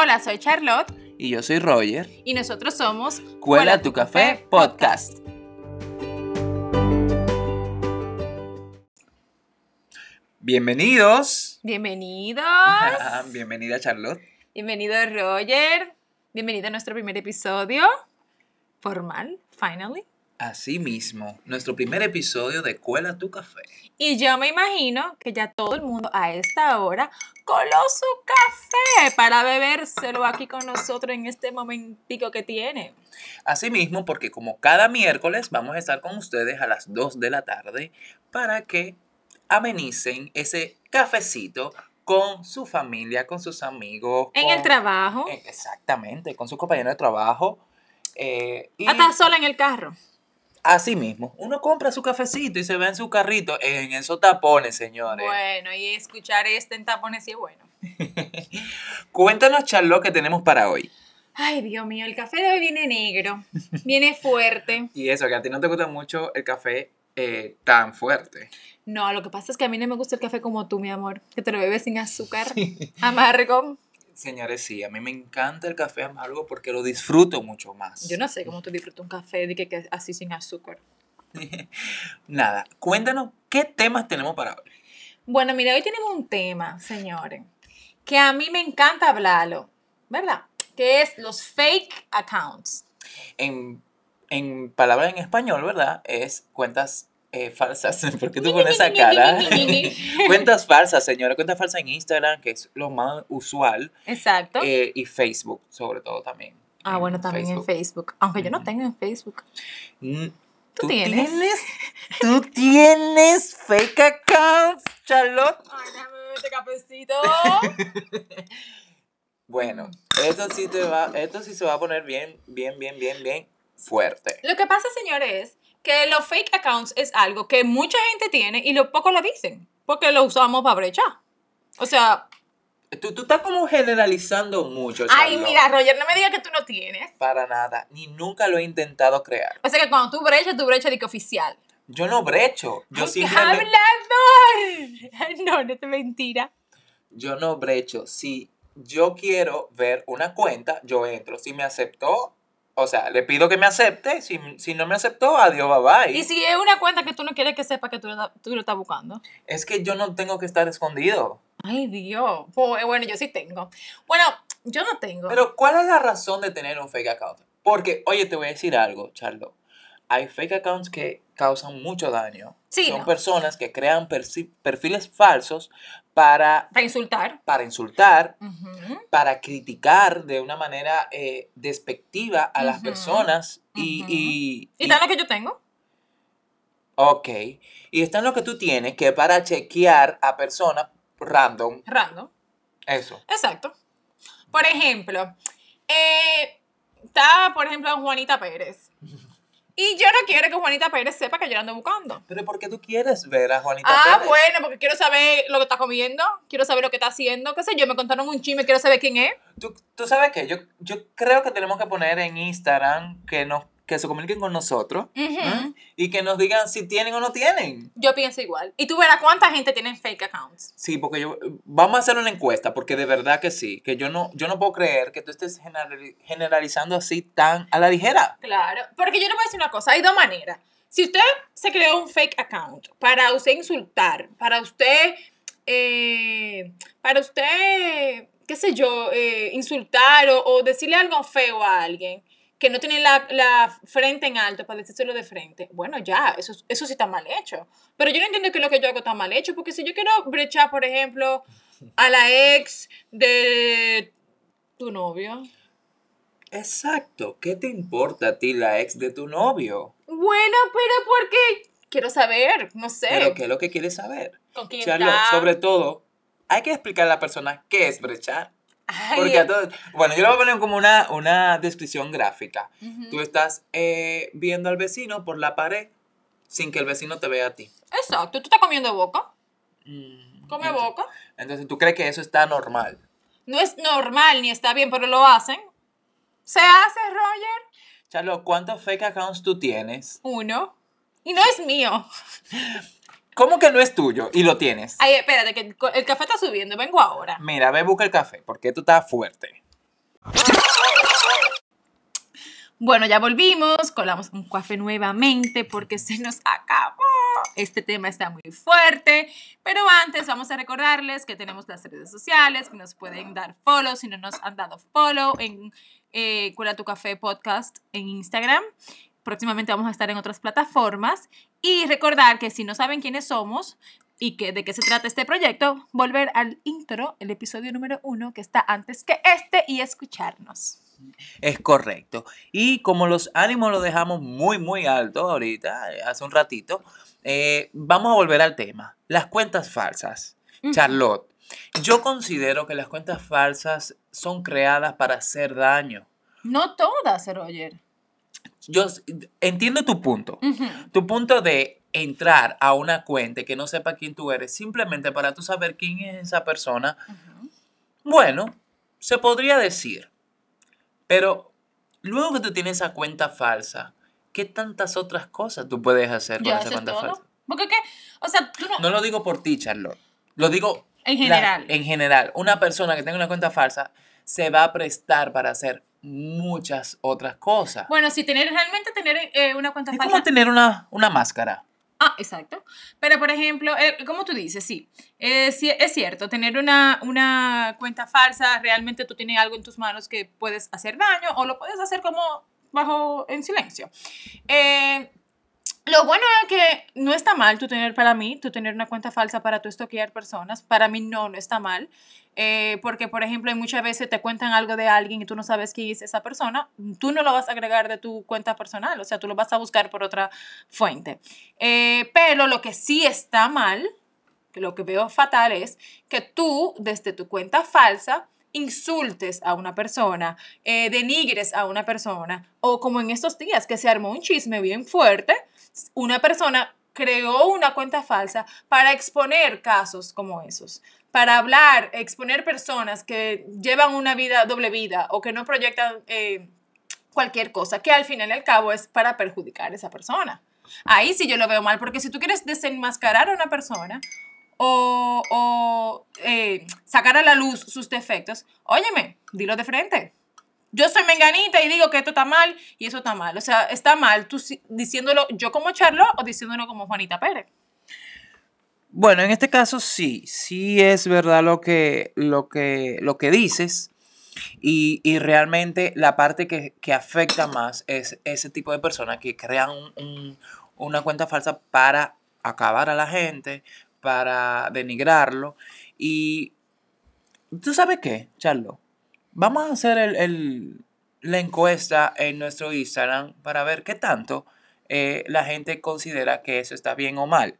Hola, soy Charlotte Y yo soy Roger. y nosotros somos Cuela tu café podcast. Bienvenidos. Bienvenidos. Bienvenida Charlotte. Bienvenido Roger. Bienvenido a nuestro primer episodio formal, finally. Así mismo, nuestro primer episodio de Cuela tu café. Y yo me imagino que ya todo el mundo a esta hora coló su café para bebérselo aquí con nosotros en este momentico que tiene. Así mismo, porque como cada miércoles vamos a estar con ustedes a las 2 de la tarde para que amenicen ese cafecito con su familia, con sus amigos. En con- el trabajo, Eh, Exactamente, con sus compañeros de trabajo. eh, y hasta sola en el carro. Así mismo, uno compra su cafecito y se ve en su carrito en esos tapones, señores. Bueno, y escuchar este en tapones sí es bueno. Cuéntanos, Charlotte, qué tenemos para hoy. Ay, Dios mío, el café de hoy viene negro, viene fuerte. Y eso, que a ti no te gusta mucho el café eh, tan fuerte. No, lo que pasa es que a mí no me gusta el café como tú, mi amor, que te lo bebes sin azúcar, amargo. Señores, sí, a mí me encanta el café amargo porque lo disfruto mucho más. Yo no sé cómo tú disfrutas un café de que, que así sin azúcar. Nada, cuéntanos qué temas tenemos para hoy. Bueno, mira, hoy tenemos un tema, señores, que a mí me encanta hablarlo, ¿verdad? Que es los fake accounts. En, en palabras en español, ¿verdad? Es cuentas eh, falsas. ¿Por qué tú pones esa cara? cuentas falsas, señores. Cuentas falsas en Instagram, que es lo más usual. Exacto. eh, y Facebook, sobre todo también. ah, en bueno, también en Facebook. Aunque yo no tengo en Facebook. Mm, ¿Tú tienes? ¿Tú tienes fake accounts, Charlotte? Ay, déjame beber este cafecito. Bueno, esto sí, te va, esto sí se va a poner bien, bien, bien, bien, bien fuerte. Lo que pasa, señores, es que los fake accounts es algo que mucha gente tiene y lo poco lo dicen, porque lo usamos para brechar. O sea, Tú, tú estás como generalizando mucho, ay, Charlotte. mira, Roger, no me digas que tú no tienes. Para nada, ni nunca lo he intentado crear. O sea que cuando tú brechas, tú brechas de que oficial. Yo no brecho, yo ¡Ay, simplemente... hablador! No, no es mentira. Yo no brecho. Si yo quiero ver una cuenta, yo entro. Si me aceptó, o sea, le pido que me acepte. Si, si no me aceptó, adiós, bye bye. Y si es una cuenta que tú no quieres que sepa que tú lo, tú lo estás buscando. Es que yo no tengo que estar escondido. Ay, Dios. Pues, bueno, yo sí tengo. Bueno, yo no tengo. Pero, ¿cuál es la razón de tener un fake account? Porque, oye, te voy a decir algo, Charlo. Hay fake accounts que causan mucho daño. Sí, Son ¿no? personas que crean perfiles falsos para, Para insultar. para insultar, para criticar de una manera eh, despectiva a las personas y, ujú. y, ¿Y y- tal lo que yo tengo? ok y está en lo que tú tienes que para chequear a personas random Random. eso Exacto. Por ejemplo, eh, está, por ejemplo, Juanita Pérez. Y yo no quiero que Juanita Pérez sepa que yo la ando buscando. pero ¿por qué tú quieres ver a Juanita Ah, Pérez? bueno, porque quiero saber lo que está comiendo, quiero saber lo que está haciendo, qué sé yo, me contaron un chisme, quiero saber quién es. ¿Tú, tú sabes qué? Yo, yo creo que tenemos que poner en Instagram que, nos, que se comuniquen con nosotros. ¿eh? y que nos digan si tienen o no tienen. Yo pienso igual. Y tú verás cuánta gente tiene fake accounts. Sí, porque yo vamos a hacer una encuesta porque de verdad que sí, que yo no yo no puedo creer que tú estés generali- generalizando así tan a la ligera. Claro, porque yo le voy a decir una cosa, hay dos maneras. Si usted se creó un fake account para usted insultar, para usted, eh, para usted, qué sé yo, eh, insultar o, o decirle algo feo a alguien que no tiene la, la frente en alto para decírselo de frente, bueno, ya, eso, eso sí está mal hecho. Pero yo no entiendo que lo que yo hago está mal hecho, porque si yo quiero brechar, por ejemplo, a la ex de tu novio, Exacto. ¿Qué te importa a ti la ex de tu novio? Bueno, pero porque quiero saber, no sé. Pero ¿qué es lo que quieres saber? ¿Con quién está? sobre todo, hay que explicarle a la persona qué es brechar. Porque a todos, bueno, yo le voy a poner como una, una descripción gráfica. ujú. Tú estás eh, viendo al vecino por la pared sin que el vecino te vea a ti. Exacto, tú estás comiendo boca. Mm, Come ent- boca. Entonces, ¿tú crees que eso está normal? No es normal ni está bien, pero lo hacen. ¿Se hace, Roger? Charlo, ¿cuántos fake accounts tú tienes? Uno. Y no es mío. ¿Cómo que no es tuyo y lo tienes? Ay, espérate, que el, café está subiendo. Vengo ahora. Mira, ve, busca el café, porque tú estás fuerte. Bueno, ya volvimos, colamos un café nuevamente porque se nos acabó. Este tema está muy fuerte, pero antes vamos a recordarles que tenemos las redes sociales, que nos pueden dar follow si no nos han dado follow en eh, Cuela tu Café Podcast en Instagram. Próximamente vamos a estar en otras plataformas. Y recordar que si no saben quiénes somos y que, de qué se trata este proyecto, volver al intro, el episodio número uno que está antes que este y escucharnos. Es correcto. Y como los ánimos los dejamos muy, muy alto ahorita, eh, hace un ratito, eh, vamos a volver al tema. Las cuentas falsas. Ujú. Charlotte, yo considero que las cuentas falsas son creadas para hacer daño. No todas, Roger. Yo entiendo tu punto. Tu punto de entrar a una cuenta que no sepa quién tú eres, simplemente para tú saber quién es esa persona. Bueno, se podría decir. Pero luego que tú tienes esa cuenta falsa, ¿qué tantas otras cosas tú puedes hacer con esa cuenta todo. falsa? Porque qué, o sea, tú no, No lo digo por ti, Charlotte. Lo digo en la- general. en general. Una persona que tenga una cuenta falsa se va a prestar para hacer muchas otras cosas. Bueno, si tener realmente tener eh, una cuenta es falsa. como tener una, una máscara. Ah, exacto. Pero, por ejemplo, eh, como tú dices, sí, eh, sí, es cierto, tener una, una cuenta falsa, realmente tú tienes algo en tus manos que puedes hacer daño o lo puedes hacer como bajo en silencio. Eh, lo bueno es que no está mal tú tener, para mí, tú tener una cuenta falsa para tú estoquear personas. Para mí no, no está mal. Eh, porque, por ejemplo, muchas veces te cuentan algo de alguien y tú no sabes quién es esa persona. Tú no lo vas a agregar de tu cuenta personal, o sea, tú lo vas a buscar por otra fuente. Eh, pero lo que sí está mal, lo que veo fatal es que tú, desde tu cuenta falsa, insultes a una persona, eh, denigres a una persona, o como en estos días que se armó un chisme bien fuerte, una persona creó una cuenta falsa para exponer casos como esos, para hablar, exponer personas que llevan una vida, doble vida, o que no proyectan eh, cualquier cosa, que al final y al cabo es para perjudicar a esa persona. Ahí sí yo lo veo mal, porque si tú quieres desenmascarar a una persona o, eh, sacar a la luz sus defectos, óyeme, dilo de frente. Yo soy menganita y digo que esto está mal y eso está mal. O sea, está mal tú diciéndolo yo como Charlotte o diciéndolo como Juanita Pérez. Bueno, en este caso sí, sí es verdad lo que, lo que, lo que dices. Y, y realmente la parte que, que afecta más es ese tipo de personas que crean un- un- una cuenta falsa para acabar a la gente, para denigrarlo. Y tú sabes qué, Charlo, vamos a hacer el, el- la encuesta en nuestro Instagram para ver qué tanto eh, la gente considera que eso está bien o mal.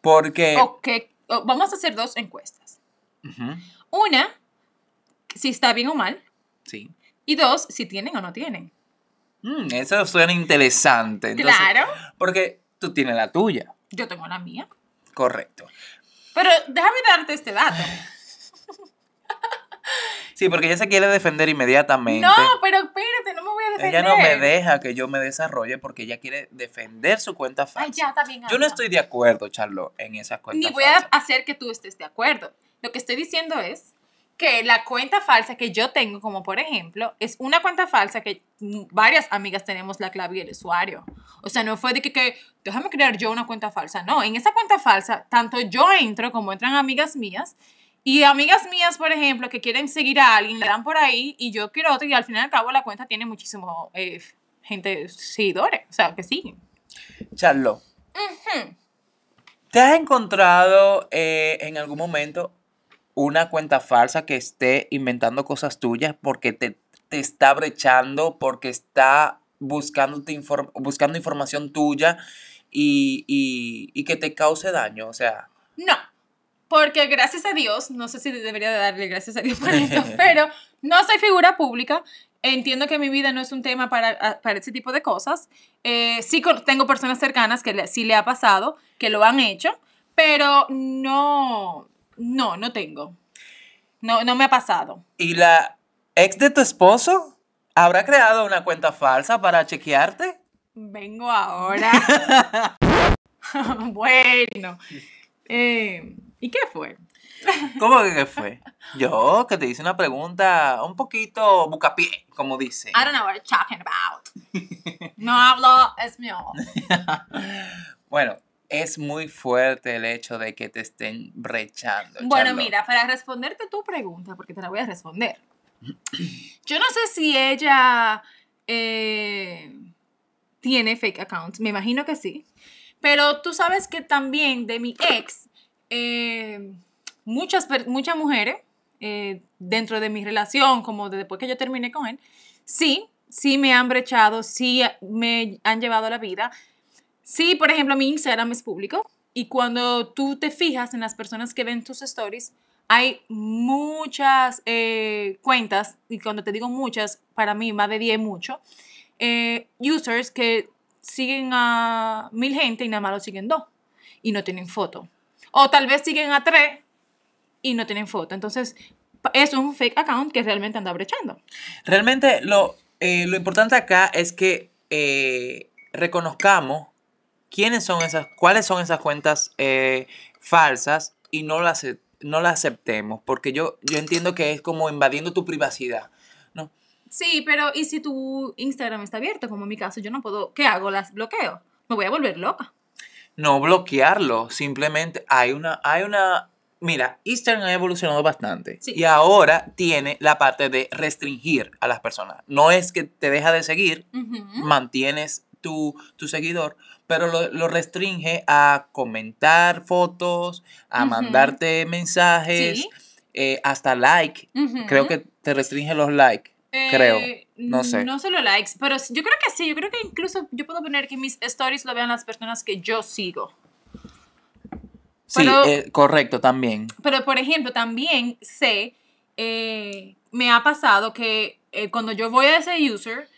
Porque... Ok, o- vamos a hacer dos encuestas. Una, si está bien o mal. sí. Y dos, si tienen o no tienen. Mm, eso suena interesante. Entonces, claro, Porque tú tienes la tuya. yo tengo la mía. Correcto. Pero déjame darte este dato. Sí, porque ella se quiere defender inmediatamente. No, pero espérate, no voy a defender. ella no me deja que yo me desarrolle porque ella quiere defender su cuenta falsa. Ay, ya, está bien. Yo no estoy de acuerdo, Charlo, en esa cuenta Ni voy falsa. a hacer que tú estés de acuerdo. Lo que estoy diciendo es que la cuenta falsa que yo tengo, como por ejemplo, es una cuenta falsa que varias amigas tenemos la clave y el usuario. O sea, no fue de que, que déjame crear yo una cuenta falsa. No, en esa cuenta falsa, tanto yo entro como entran amigas mías. Y amigas mías, por ejemplo, que quieren seguir a alguien, le dan por ahí y yo quiero otro y al fin y al cabo la cuenta tiene muchísimo eh, gente, seguidores, o sea, que siguen. Charlo, Ujú. ¿te has encontrado eh, en algún momento una cuenta falsa que esté inventando cosas tuyas porque te, te está brechando, porque está buscándote inform- buscando información tuya y, y- y que te cause daño? O sea, No, porque gracias a Dios, no sé si debería de darle gracias a Dios por esto, pero no soy figura pública. Entiendo que mi vida no es un tema para, a- para ese tipo de cosas. Eh, sí tengo personas cercanas que le- sí le ha pasado, que lo han hecho, pero no, no, no tengo. No, no me ha pasado. ¿y la ex de tu esposo habrá creado una cuenta falsa para chequearte? Vengo ahora. bueno. eh, ¿Y qué fue? ¿Cómo que qué fue? Yo, que te hice una pregunta un poquito bucapié, como dice. I don't know what you're talking about. No hablo español. Bueno, es muy fuerte el hecho de que te estén brechando. Bueno, Charlotte. mira, para responderte tu pregunta, porque te la voy a responder. Yo no sé si ella eh, tiene fake accounts, me imagino que sí. Pero tú sabes que también de mi ex, eh, muchas, muchas mujeres eh, dentro de mi relación, como de después que yo terminé con él, sí, sí me han brechado, sí me han llevado a la vida. Sí, por ejemplo, mi Instagram es público y cuando tú te fijas en las personas que ven tus stories, hay muchas eh, cuentas, y cuando te digo muchas, para mí más de 10 mucho, users que siguen a mil gente y nada más lo siguen dos y no tienen foto. O tal vez siguen a tres y no tienen foto. Entonces, es un fake account que realmente anda brechando. Realmente lo, eh, lo importante acá es que eh, reconozcamos quiénes son esas, cuáles son esas cuentas eh, falsas y no las, no las aceptemos, porque yo, yo entiendo que es como invadiendo tu privacidad. ¿no? Sí, pero ¿y si tu Instagram está abierto? Como en mi caso, yo no puedo. ¿Qué hago? ¿Las bloqueo? Me voy a volver loca. No bloquearlo, simplemente hay una, hay una, mira, Instagram ha evolucionado bastante Sí. y ahora tiene la parte de restringir a las personas. No es que te deja de seguir, mantienes tu, tu seguidor, pero lo, lo restringe a comentar fotos, a mandarte mensajes, Sí. eh, hasta like. Creo que te restringe los likes. Creo. Eh, No sé. No solo likes, pero yo creo que sí. Yo creo que incluso yo puedo poner que mis stories lo vean las personas que yo sigo. Sí, eh, correcto, también. Pero, por ejemplo, también sé, eh, me ha pasado que eh, cuando yo voy a ese user,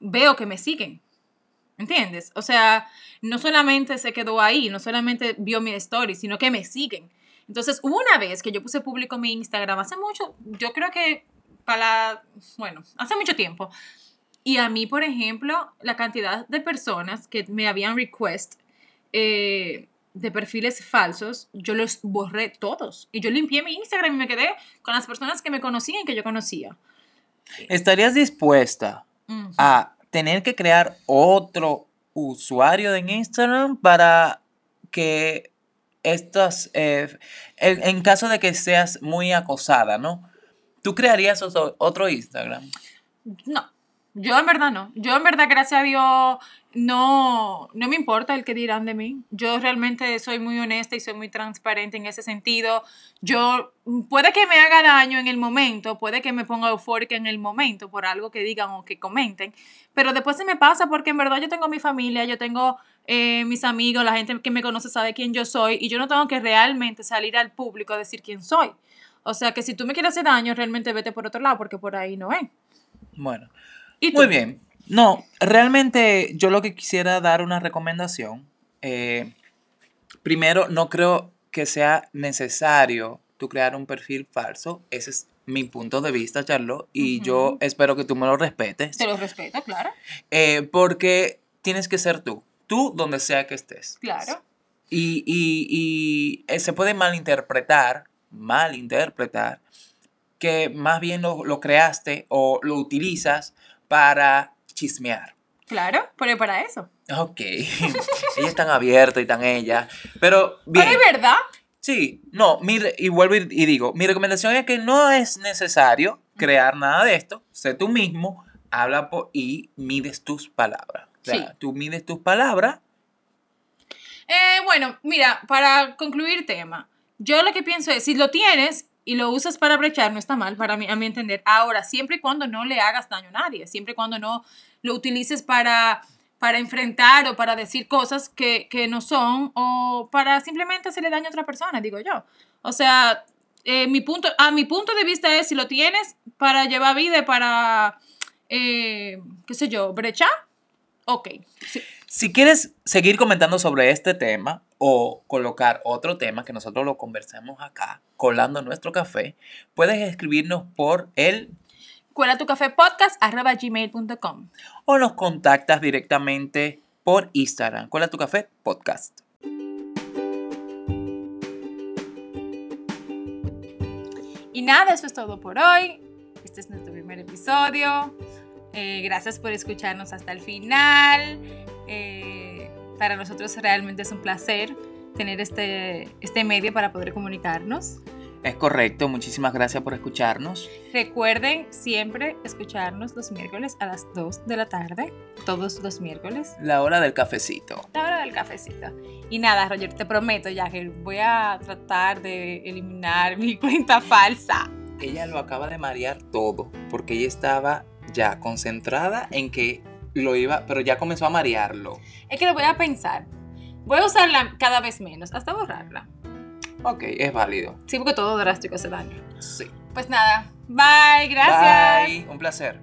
veo que me siguen. ¿Entiendes? O sea, no solamente se quedó ahí, no solamente vio mi story, sino que me siguen. Entonces, una vez que yo puse público mi Instagram, hace mucho, yo creo que para, bueno, hace mucho tiempo. Y a mí, por ejemplo, la cantidad de personas que me habían request eh, de perfiles falsos, yo los borré todos. Y yo limpié mi Instagram y me quedé con las personas que me conocían y que yo conocía. ¿Estarías dispuesta a tener que crear otro usuario en Instagram para que estas, eh, en, en caso de que seas muy acosada, ¿no? ¿Tú crearías otro, Instagram? No, yo en verdad no. Yo en verdad, gracias a Dios, no, no me importa el que dirán de mí. Yo realmente soy muy honesta y soy muy transparente en ese sentido. Yo, puede que me haga daño en el momento, puede que me ponga eufórica en el momento por algo que digan o que comenten, pero después se me pasa porque en verdad yo tengo mi familia, yo tengo eh, mis amigos, la gente que me conoce sabe quién yo soy y yo no tengo que realmente salir al público a decir quién soy. O sea que si tú me quieres hacer daño, realmente vete por otro lado porque por ahí no es. Bueno, muy bien. No, realmente yo lo que quisiera dar una recomendación. eh, primero, no creo que sea necesario tú crear un perfil falso. Ese es mi punto de vista, Charlo, y yo espero que tú me lo respetes. Te lo respeto, claro. Eh, porque tienes que ser tú, tú donde sea que estés. Claro. Y, y- y, eh, se puede malinterpretar, malinterpretar, que más bien lo, lo creaste o lo utilizas para chismear. Claro, pero para eso. Ok, ella es tan abierta y tan ella, pero bien. Pero es verdad. Sí, no, mi y vuelvo y, y digo, mi recomendación es que no es necesario crear nada de esto, sé tú mismo, habla y mides tus palabras. O sea, Sí. tú mides tus palabras. Eh, bueno, mira, para concluir tema, yo lo que pienso es, si lo tienes y lo usas para brechar, no está mal, para mí, a mi entender. Ahora, siempre y cuando no le hagas daño a nadie, siempre y cuando no lo utilices para, para enfrentar o para decir cosas que, que no son o para simplemente hacerle daño a otra persona, digo yo. O sea, eh, mi punto, a mi punto de vista es, si lo tienes para llevar vida, para, eh, qué sé yo, brechar, ok. Si quieres seguir comentando sobre este tema o colocar otro tema que nosotros lo conversemos acá, colando nuestro café, puedes escribirnos por el Cuela tu café podcast arroba gmail.com. o nos contactas directamente por Instagram. Cuela tu café podcast. Y nada, eso es todo por hoy. Este es nuestro primer episodio. Eh, gracias por escucharnos hasta el final. Eh, para nosotros realmente es un placer tener este, este medio para poder comunicarnos. Es correcto, muchísimas gracias por escucharnos. Recuerden siempre escucharnos los miércoles a las 2 de la tarde, todos los miércoles. La hora del cafecito. La hora del cafecito. Y nada, Roger, te prometo ya que voy a tratar de eliminar mi cuenta falsa. Ella lo acaba de marear todo, porque ella estaba ya concentrada en que lo iba, pero ya comenzó a marearlo. Es que lo voy a pensar. Voy a usarla cada vez menos, hasta borrarla. Ok, es válido. Sí, porque todo drástico hace daño. Sí. Pues nada, bye, gracias. Bye, un placer.